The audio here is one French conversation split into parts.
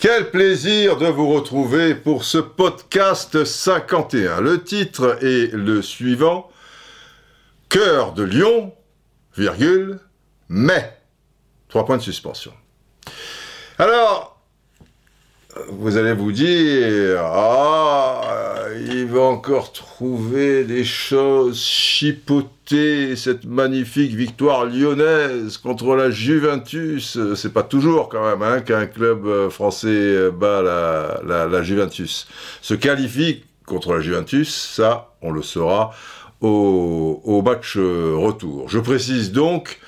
Quel plaisir de vous retrouver pour ce podcast 51. Le titre est le suivant. Cœur de Lion, virgule, mais. Trois points de suspension. Alors, vous allez vous dire, ah, il va encore trouver des choses chipotées, cette magnifique victoire lyonnaise contre la Juventus. C'est pas toujours quand même hein, qu'un club français bat la, Juventus. Se qualifie contre la Juventus, ça, on le saura au, au match retour. Je précise donc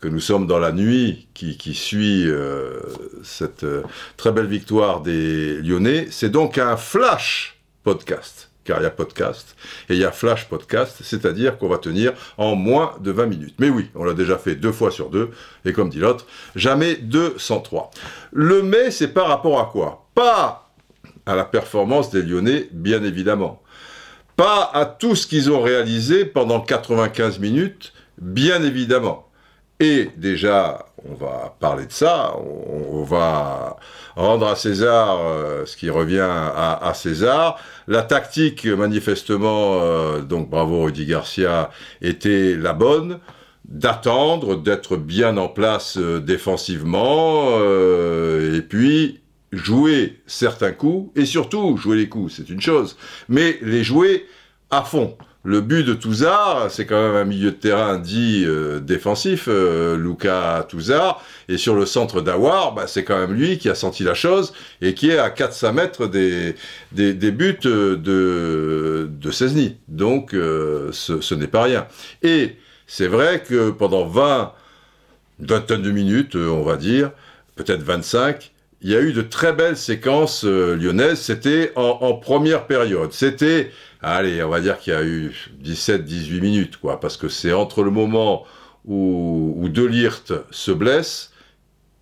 que nous sommes dans la nuit qui, qui suit euh, cette euh, très belle victoire des Lyonnais. C'est donc un flash podcast, car il y a podcast et il y a flash podcast, c'est-à-dire qu'on va tenir en moins de 20 minutes. Mais oui, on l'a déjà fait deux fois sur deux, et comme dit l'autre, jamais 203. Le mais, c'est par rapport à quoi? Pas à la performance des Lyonnais, bien évidemment. Pas à tout ce qu'ils ont réalisé pendant 95 minutes, bien évidemment et déjà, on va parler de ça, on, va rendre à César euh, ce qui revient à, César. La tactique, manifestement, euh, donc bravo Rudy Garcia, était la bonne d'attendre, d'être bien en place euh, défensivement, euh, et puis jouer certains coups, et surtout jouer les coups, c'est une chose, mais les jouer à fond. Le but de Touzard, c'est quand même un milieu de terrain dit euh, défensif, euh, Luca Touzard, et sur le centre d'Awar, bah, c'est quand même lui qui a senti la chose et qui est à 400 mètres des, des, buts de, de Cesny. Donc euh, ce, ce n'est pas rien. Et c'est vrai que pendant 20, vingtaine de minutes, on va dire, peut-être 25, il y a eu de très belles séquences euh, lyonnaises. C'était en, première période. C'était, allez, on va dire qu'il y a eu 17-18 minutes, quoi, parce que c'est entre le moment où, où Delirte se blesse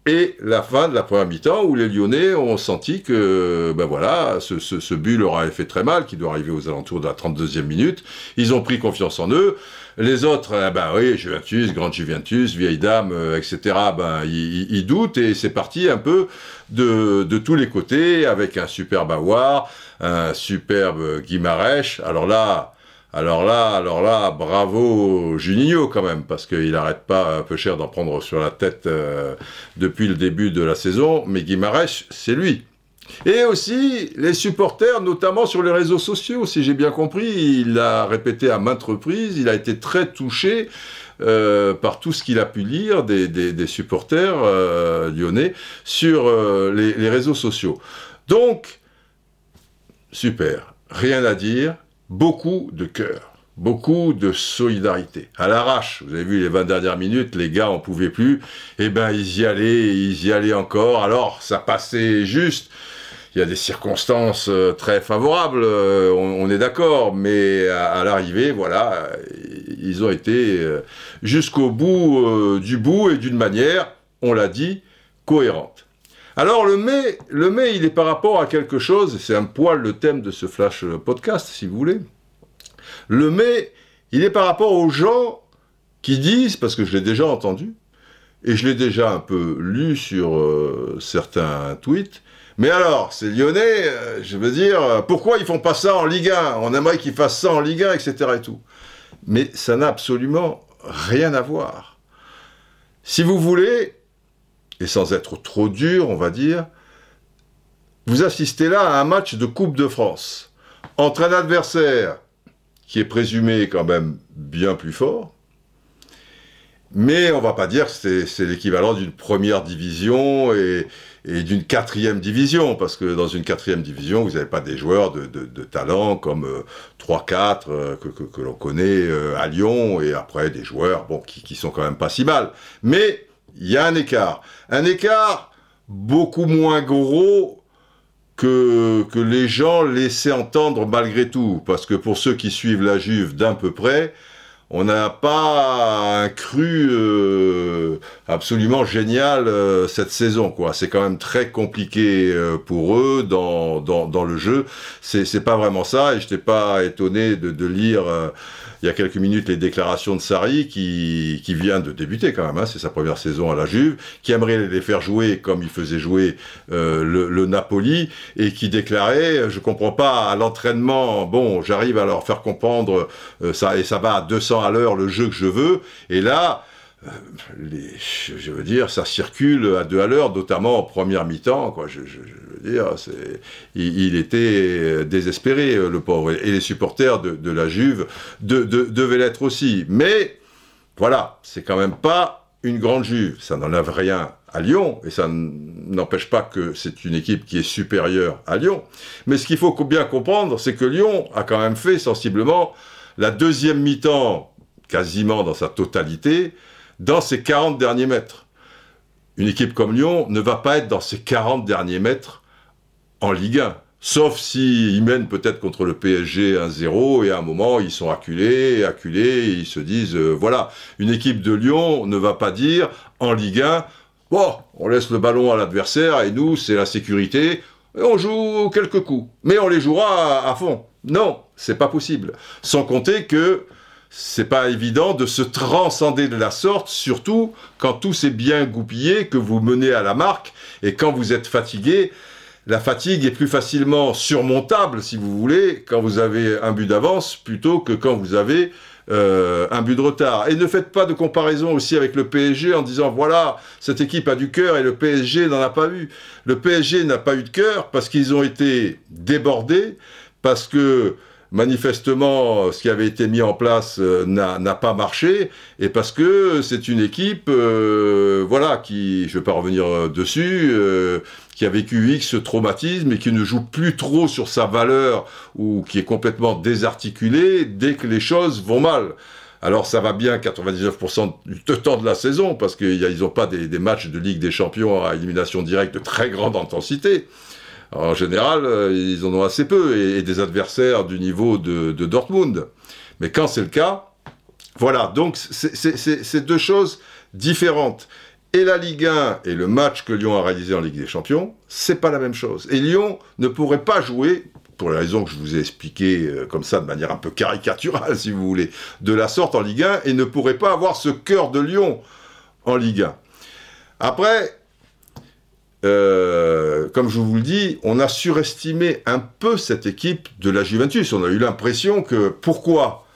et la fin de la première mi-temps où les Lyonnais ont senti que, ben voilà, ce, ce, ce but leur avait fait très mal, qui doit arriver aux alentours de la 32e minute. Ils ont pris confiance en eux. Les autres, eh ben oui, Juventus, grande Juventus, vieille dame, euh, etc., ben, ils, doutent et c'est parti un peu de, de, tous les côtés avec un superbe Awar, un superbe Guimarèche. Alors là, alors là, alors là, bravo Juninho quand même, parce qu'il n'arrête pas un peu cher d'en prendre sur la tête euh, depuis le début de la saison, mais Guimarães, c'est lui. Et aussi les supporters, notamment sur les réseaux sociaux, si j'ai bien compris, il l'a répété à maintes reprises, il a été très touché euh, par tout ce qu'il a pu lire des, supporters euh, lyonnais sur les réseaux sociaux. Donc, super, rien à dire, beaucoup de cœur, beaucoup de solidarité. À l'arrache, vous avez vu les 20 dernières minutes, les gars en pouvaient plus, et ben ils y allaient, ils y allaient encore, alors ça passait juste, il y a des circonstances euh, très favorables, euh, on, est d'accord, mais à, l'arrivée, voilà, ils ont été euh, jusqu'au bout euh, du bout et d'une manière, on l'a dit, cohérente. Alors le mai, le mai, il est par rapport à quelque chose, c'est un poil le thème de ce flash podcast, si vous voulez. Le mai, il est par rapport aux gens qui disent, parce que je l'ai déjà entendu, et je l'ai déjà un peu lu sur euh, certains tweets, mais alors, ces Lyonnais, euh, je veux dire, pourquoi ils font pas ça en Ligue 1 On aimerait qu'ils fassent ça en Ligue 1, etc. et tout. Mais ça n'a absolument rien à voir. Si vous voulez, et sans être trop dur, on va dire, vous assistez là à un match de Coupe de France entre un adversaire qui est présumé quand même bien plus fort, mais on va pas dire que c'est l'équivalent d'une première division et, d'une quatrième division, parce que dans une quatrième division, vous n'avez pas des joueurs de, talent comme euh, 3-4 euh, que, que, que l'on connaît euh, à Lyon, et après des joueurs bon, qui, qui sont quand même pas si mal. Mais il y a un écart. Un écart beaucoup moins gros que, les gens laissaient entendre malgré tout. Parce que pour ceux qui suivent la Juve d'un peu près, on n'a pas un cru euh, absolument génial euh, cette saison. quoi. C'est quand même très compliqué euh, pour eux dans, dans, le jeu. C'est pas vraiment ça, et je n'étais pas étonné de, lire il y a quelques minutes les déclarations de Sarri, qui, qui vient de débuter quand même, hein, c'est sa première saison à la Juve, qui aimerait les faire jouer comme il faisait jouer le, le, Napoli, et qui déclarait, je comprends pas, à l'entraînement, bon, j'arrive à leur faire comprendre, ça, et ça va à 200 à l'heure le jeu que je veux, et là, euh, je veux dire, ça circule à deux à l'heure, notamment en première mi-temps. Quoi. Je, veux dire, il, était désespéré, euh, le pauvre. Et les supporters de, la Juve devaient l'être aussi. Mais voilà, c'est quand même pas une grande Juve. Ça n'enlève rien à Lyon, et ça n'empêche pas que c'est une équipe qui est supérieure à Lyon. Mais ce qu'il faut bien comprendre, c'est que Lyon a quand même fait sensiblement la deuxième mi-temps, quasiment dans sa totalité, dans ces 40 derniers mètres. Une équipe comme Lyon ne va pas être dans ces 40 derniers mètres en Ligue 1. Sauf s'ils mènent peut-être contre le PSG 1-0 et à un moment ils sont acculés, acculés ils se disent euh, voilà, une équipe de Lyon ne va pas dire en Ligue 1 bon, on laisse le ballon à l'adversaire et nous c'est la sécurité, et on joue quelques coups, mais on les jouera à fond. Non, c'est pas possible. Sans compter que c'est pas évident de se transcender de la sorte, surtout quand tout s'est bien goupillé, que vous menez à la marque, et quand vous êtes fatigué, la fatigue est plus facilement surmontable, si vous voulez, quand vous avez un but d'avance, plutôt que quand vous avez euh, un but de retard. Et ne faites pas de comparaison aussi avec le PSG en disant, voilà, cette équipe a du cœur et le PSG n'en a pas eu. Le PSG n'a pas eu de cœur parce qu'ils ont été débordés, parce que manifestement, ce qui avait été mis en place euh, n'a pas marché, et parce que c'est une équipe, euh, voilà, qui, je ne vais pas revenir euh, dessus, qui a vécu X traumatisme et qui ne joue plus trop sur sa valeur ou qui est complètement désarticulée dès que les choses vont mal. Alors ça va bien 99% du temps de la saison parce qu'ils n'ont pas des, des, matchs de Ligue des Champions à élimination directe de très grande intensité en général, euh, ils en ont assez peu, et, des adversaires du niveau de, Dortmund. Mais quand c'est le cas, voilà, donc c'est deux choses différentes. Et la Ligue 1 et le match que Lyon a réalisé en Ligue des Champions, c'est pas la même chose. Et Lyon ne pourrait pas jouer, pour les raisons que je vous ai expliquées euh, comme ça, de manière un peu caricaturale, si vous voulez, de la sorte en Ligue 1, et ne pourrait pas avoir ce cœur de Lyon en Ligue 1. Après, euh, comme je vous le dis, on a surestimé un peu cette équipe de la Juventus. On a eu l'impression que pourquoi?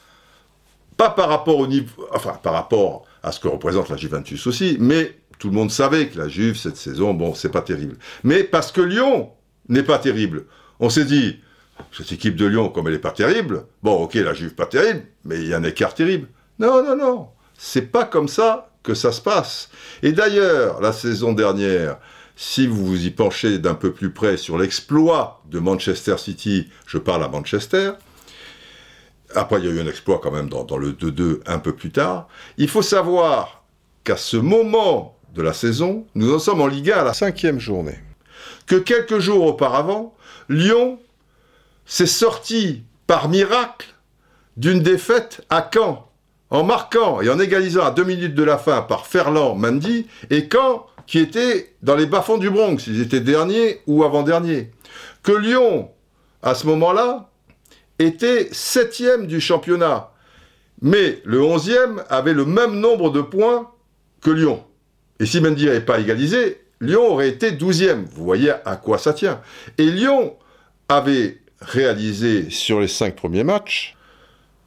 Pas par rapport au niveau, enfin par rapport à ce que représente la Juventus aussi, mais tout le monde savait que la Juve cette saison, bon, c'est pas terrible. Mais parce que Lyon n'est pas terrible, on s'est dit cette équipe de Lyon, comme elle n'est pas terrible, bon, ok, la Juve pas terrible, mais il y a un écart terrible. Non, non, non, c'est pas comme ça que ça se passe. Et d'ailleurs, la saison dernière, si vous vous y penchez d'un peu plus près sur l'exploit de Manchester City, je parle à Manchester, après il y a eu un exploit quand même dans, le 2-2 un peu plus tard, il faut savoir qu'à ce moment de la saison, nous en sommes en Ligue 1 à la cinquième journée. Que quelques jours auparavant, Lyon s'est sorti par miracle d'une défaite à Caen, en marquant et en égalisant à deux minutes de la fin par Ferland Mendy, et Caen qui étaient dans les bas-fonds du Bronx. Ils étaient derniers ou avant-derniers. Que Lyon, à ce moment-là, était septième du championnat. Mais le onzième avait le même nombre de points que Lyon. Et si Mendy n'avait pas égalisé, Lyon aurait été douzième. Vous voyez à quoi ça tient. Et Lyon avait réalisé sur les cinq premiers matchs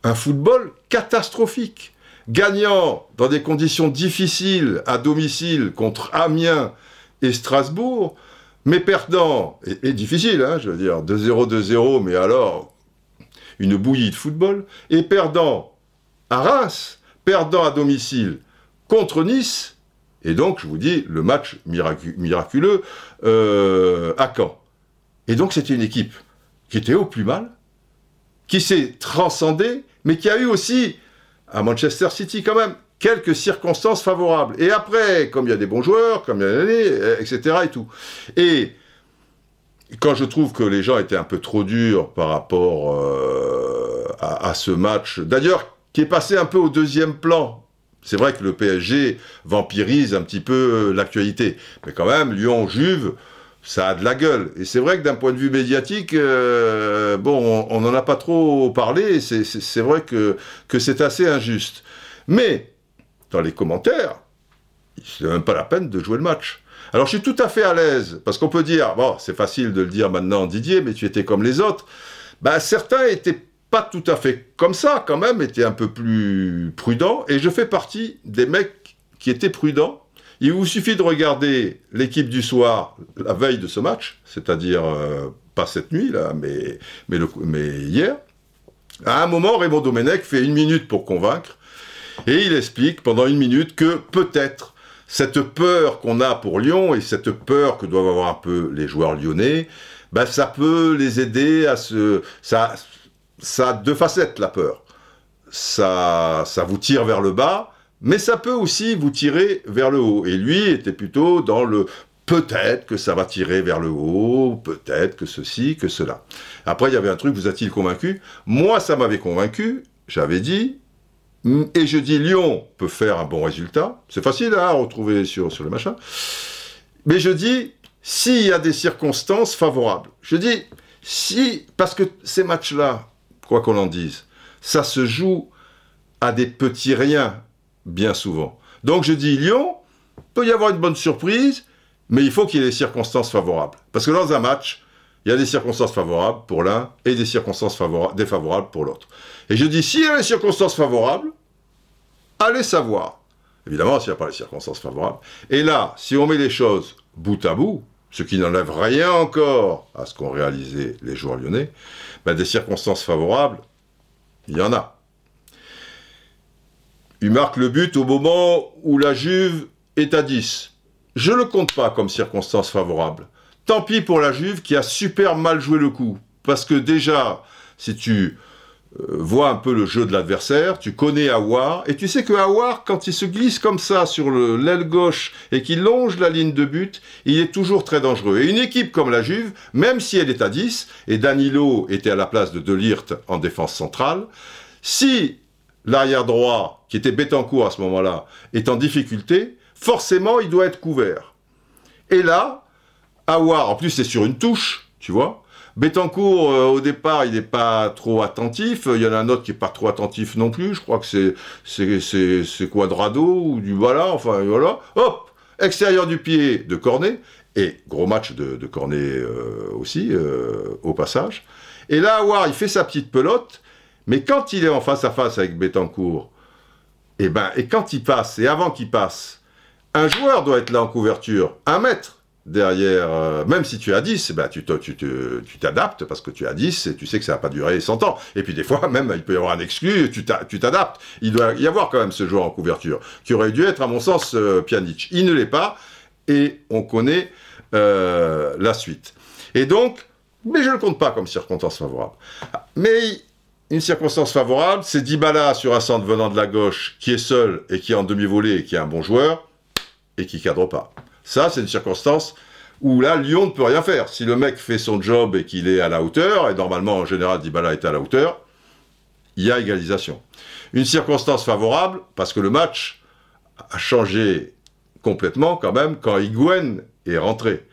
un football catastrophique gagnant dans des conditions difficiles à domicile contre Amiens et Strasbourg, mais perdant, et, difficile, hein, je veux dire, 2-0, 2-0, mais alors, une bouillie de football, et perdant à Reims, perdant à domicile contre Nice, et donc, je vous dis, le match miraculeux euh, à Caen. Et donc, c'était une équipe qui était au plus mal, qui s'est transcendée, mais qui a eu aussi à Manchester City quand même quelques circonstances favorables. Et après, comme il y a des bons joueurs, comme il y a etc. et tout. Et quand je trouve que les gens étaient un peu trop durs par rapport euh, à, ce match, d'ailleurs, qui est passé un peu au deuxième plan C'est vrai que le PSG vampirise un petit peu l'actualité. Mais quand même, Lyon-Juve, ça a de la gueule. Et c'est vrai que d'un point de vue médiatique, euh, bon, on n'en a pas trop parlé, c'est vrai que, que c'est assez injuste. Mais, dans les commentaires, c'est même pas la peine de jouer le match. Alors je suis tout à fait à l'aise, parce qu'on peut dire, bon, c'est facile de le dire maintenant, Didier, mais tu étais comme les autres. Ben, certains étaient pas tout à fait comme ça, quand même, étaient un peu plus prudents, et je fais partie des mecs qui étaient prudents, il vous suffit de regarder l'équipe du soir la veille de ce match, c'est-à-dire euh, pas cette nuit là, mais, mais, hier. À un moment, Raymond Domenech fait une minute pour convaincre, et il explique pendant une minute que peut-être cette peur qu'on a pour Lyon et cette peur que doivent avoir un peu les joueurs lyonnais, ben ça peut les aider à se... Ça, ça a deux facettes, la peur. Ça, ça vous tire vers le bas, mais ça peut aussi vous tirer vers le haut. Et lui était plutôt dans le peut-être que ça va tirer vers le haut, peut-être que ceci, que cela. Après, il y avait un truc, vous a-t-il convaincu? Moi, ça m'avait convaincu, j'avais dit, et je dis Lyon peut faire un bon résultat, c'est facile hein, à retrouver sur, sur le machin, mais je dis, s'il y a des circonstances favorables, je dis, si, parce que ces matchs-là, quoi qu'on en dise, ça se joue à des petits riens, bien souvent. Donc je dis Lyon, peut y avoir une bonne surprise, mais il faut qu'il y ait des circonstances favorables. Parce que dans un match, il y a des circonstances favorables pour l'un et des circonstances défavorables pour l'autre. Et je dis, s'il y a des circonstances favorables, allez savoir. Évidemment, s'il n'y a pas les circonstances favorables. Et là, si on met les choses bout à bout, ce qui n'enlève rien encore à ce qu'ont réalisé les joueurs lyonnais, ben des circonstances favorables, il y en a. Il marque le but au moment où la Juve est à 10. Je ne le compte pas comme circonstance favorable. Tant pis pour la Juve qui a super mal joué le coup. Parce que déjà, si tu euh, vois un peu le jeu de l'adversaire, tu connais Awar, et tu sais que Awar, quand il se glisse comme ça sur l'aile gauche et qu'il longe la ligne de but, il est toujours très dangereux. Et une équipe comme la Juve, même si elle est à 10, et Danilo était à la place de Delirte en défense centrale, si l'arrière droit, qui était Bétancourt à ce moment-là, est en difficulté, forcément il doit être couvert. Et là, Awar, en plus c'est sur une touche, tu vois. Bétancourt, euh, au départ, il n'est pas trop attentif. Il y en a un autre qui n'est pas trop attentif non plus. Je crois que c'est, c'est, Quadrado ou du voilà. Enfin, voilà. Hop Extérieur du pied de Cornet. Et gros match de, Cornet euh, aussi, euh, au passage. Et là, Awar, il fait sa petite pelote. Mais quand il est en face à face avec Bétancourt, et, eh ben, et quand il passe, et avant qu'il passe, un joueur doit être là en couverture, un mètre derrière, euh, même si tu à 10, ben, tu t'adaptes parce que tu à 10 et tu sais que ça va pas durer 100 ans. Et puis des fois, même, il peut y avoir un exclu, tu t'adaptes. Il doit y avoir quand même ce joueur en couverture, qui aurait dû être, à mon sens, euh, Pjanic. Il ne l'est pas, et on connaît euh, la suite. Et donc, mais je ne compte pas comme circonstance favorable. Mais une circonstance favorable, c'est Dybala sur un centre venant de la gauche, qui est seul et qui est en demi-volée et qui est un bon joueur, et qui cadre pas. Ça, c'est une circonstance où là, Lyon ne peut rien faire. Si le mec fait son job et qu'il est à la hauteur, et normalement, en général, Dybala est à la hauteur, il y a égalisation. Une circonstance favorable, parce que le match a changé complètement quand même quand Higuain est rentré.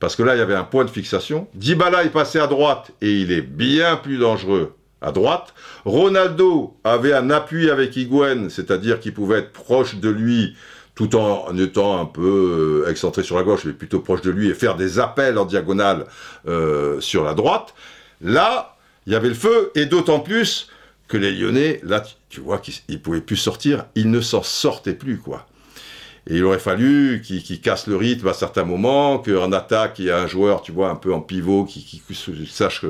Parce que là, il y avait un point de fixation. Dybala est passé à droite et il est bien plus dangereux à droite. Ronaldo avait un appui avec Higuain, c'est-à-dire qu'il pouvait être proche de lui tout en étant un peu euh, excentré sur la gauche, mais plutôt proche de lui, et faire des appels en diagonale euh, sur la droite. Là, il y avait le feu, et d'autant plus que les Lyonnais, là, tu vois qu'ils ne pouvaient plus sortir, ils ne s'en sortaient plus, quoi. Il aurait fallu qu'il casse le rythme à certains moments, qu'en attaque, il y a un joueur, tu vois, un peu en pivot, qui, sache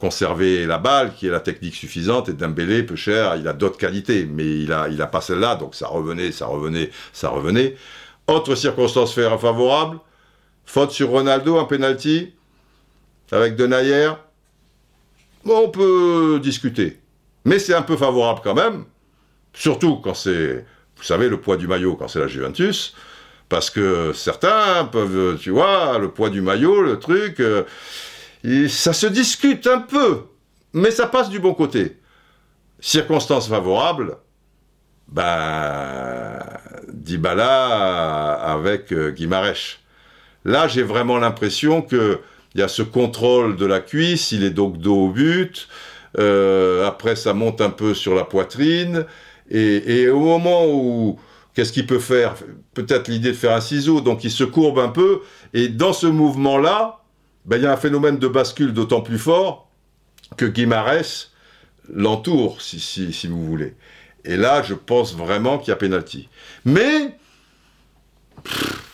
conserver la balle, qui ait la technique suffisante. Et Dembélé, peu cher, il a d'autres qualités, mais il a, il pas celle-là, donc ça revenait, ça revenait, ça revenait. Autre circonstance favorable, faute sur Ronaldo, un penalty, avec Denayer. Bon, on peut discuter. Mais c'est un peu favorable quand même, surtout quand c'est vous savez, le poids du maillot quand c'est la Juventus, parce que certains peuvent, tu vois, le poids du maillot, le truc, euh, ça se discute un peu, mais ça passe du bon côté. Circonstances favorables, ben, Dybala avec euh, Guimarèche. Là, j'ai vraiment l'impression qu'il y a ce contrôle de la cuisse, il est donc dos au but, euh, après ça monte un peu sur la poitrine, et, au moment où, qu'est-ce qu'il peut faire? Peut-être l'idée de faire un ciseau, donc il se courbe un peu, et dans ce mouvement-là, ben, il y a un phénomène de bascule d'autant plus fort que Guimarès l'entoure, si, si, si vous voulez. Et là, je pense vraiment qu'il y a pénalty. Mais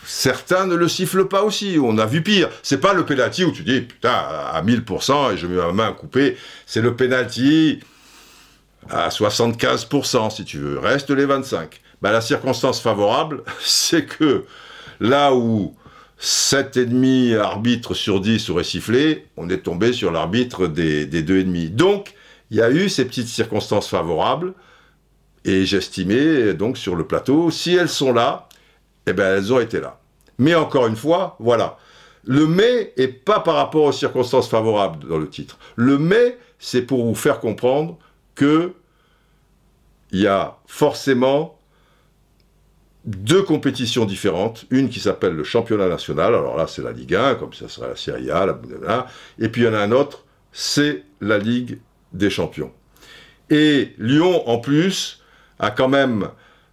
certains ne le sifflent pas aussi. On a vu pire. C'est pas le penalty où tu dis putain à 1000% et je mets ma main coupée. C'est le penalty à 75% si tu veux. Reste les 25. Bah, la circonstance favorable, c'est que là où 7,5 arbitres sur 10 auraient sifflé, on est tombé sur l'arbitre des, des 2,5. Donc, il y a eu ces petites circonstances favorables. Et j'estimais donc sur le plateau, si elles sont là, eh bien elles ont été là. Mais encore une fois, voilà. Le mais est pas par rapport aux circonstances favorables dans le titre. Le mais, c'est pour vous faire comprendre que il y a forcément deux compétitions différentes, une qui s'appelle le championnat national, alors là c'est la Ligue 1, comme ça sera la Serie A, la Bundesliga, et puis il y en a un autre, c'est la Ligue des champions. Et Lyon, en plus, a quand même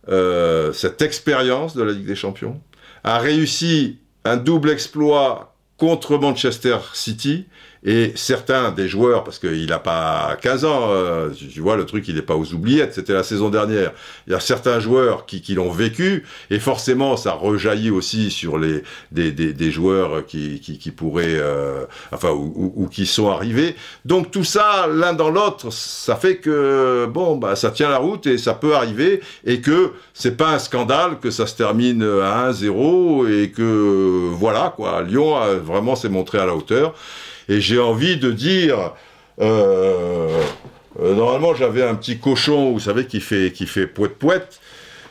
euh, cette expérience de la Ligue des Champions, a réussi un double exploit contre Manchester City et certains des joueurs, parce qu'il n'a pas 15 ans, euh, tu vois, le truc, il n'est pas aux oubliettes, c'était la saison dernière. Il y a certains joueurs qui, qui l'ont vécu, et forcément, ça rejaillit aussi sur les des, des, des joueurs qui, qui, qui pourraient, euh, enfin, ou, ou, qui sont arrivés. Donc tout ça, l'un dans l'autre, ça fait que, bon, bah, ça tient la route et ça peut arriver, et que c'est pas un scandale que ça se termine à 1-0, et que, voilà, quoi, Lyon a vraiment s'est montré à la hauteur. Et j'ai envie de dire, euh, euh, normalement j'avais un petit cochon, vous savez, qui fait, qui fait poète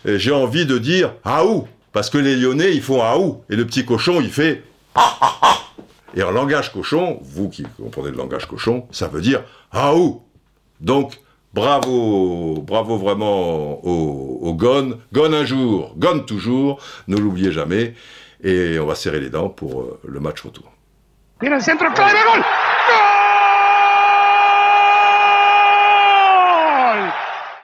j'ai envie de dire aou, parce que les Lyonnais ils font aou, et le petit cochon il fait ah, ah, ah. Et en langage cochon, vous qui comprenez le langage cochon, ça veut dire aou. Donc bravo, bravo vraiment au, au Gone. Gone un jour, Gone toujours, ne l'oubliez jamais. Et on va serrer les dents pour euh, le match retour. Viene el centro, clave, gol.